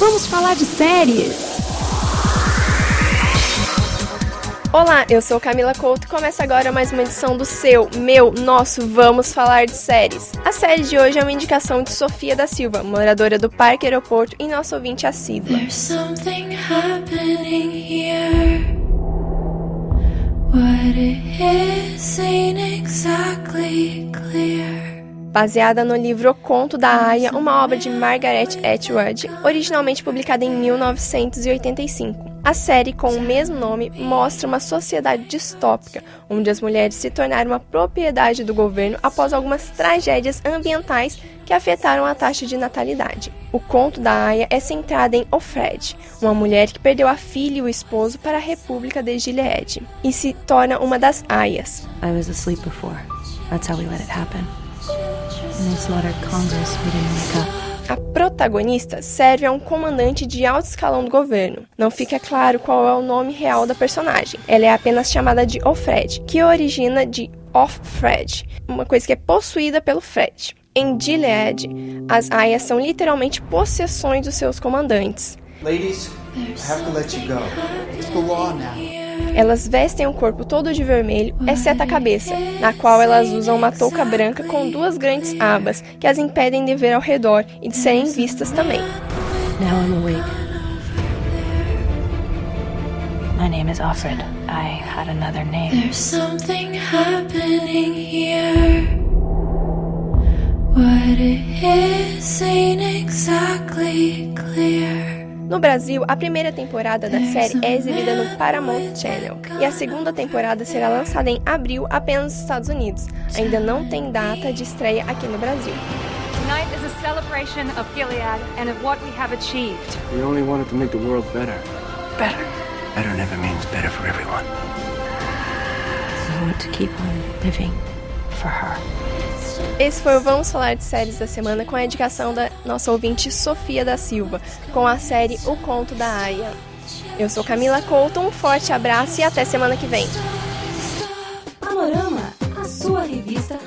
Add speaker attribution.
Speaker 1: Vamos falar de séries.
Speaker 2: Olá, eu sou Camila Couto e começa agora mais uma edição do seu, meu, nosso Vamos Falar de Séries. A série de hoje é uma indicação de Sofia da Silva, moradora do Parque Aeroporto e nosso ouvinte assíduo.
Speaker 3: There's something happening here. What it is.
Speaker 2: Baseada no livro O Conto da Aya, uma obra de Margaret Atwood, originalmente publicada em 1985. A série, com o mesmo nome, mostra uma sociedade distópica, onde as mulheres se tornaram uma propriedade do governo após algumas tragédias ambientais que afetaram a taxa de natalidade. O conto da Aya é centrado em Ofred, uma mulher que perdeu a filha e o esposo para a República de Gilead, e se torna uma das Ayas.
Speaker 4: I was asleep before. That's how we let it happen.
Speaker 2: A protagonista serve a um comandante de alto escalão do governo. Não fica claro qual é o nome real da personagem. Ela é apenas chamada de Ofred, que origina de Off-Fred, uma coisa que é possuída pelo Fred. Em Gilead, as aias são literalmente possessões dos seus comandantes.
Speaker 5: Ladies, I have to let you go. It's the law now.
Speaker 2: Elas vestem o corpo todo de vermelho, exceto a cabeça, na qual elas usam uma touca branca com duas grandes abas que as impedem de ver ao redor e de serem vistas também.
Speaker 4: Now I'm awake. My name is Offred. I had another name.
Speaker 3: There's something happening here. What it is ain't exactly clear.
Speaker 2: No Brasil, a primeira temporada da série é exibida no Paramount Channel e a segunda temporada será lançada em abril apenas nos Estados Unidos. Ainda não tem data de estreia aqui no Brasil.
Speaker 6: Tonight is a celebration of Gilead and of what we have achieved.
Speaker 7: We only wanted to make the world better. Better. Better never means better for everyone.
Speaker 4: So I want to keep on living for her.
Speaker 2: Esse foi o Vamos Falar de Séries da semana com a indicação da nossa ouvinte Sofia da Silva, com a série O Conto da Aya. Eu sou Camila Couto, um forte abraço e até semana que vem.
Speaker 1: Panorama, a sua revista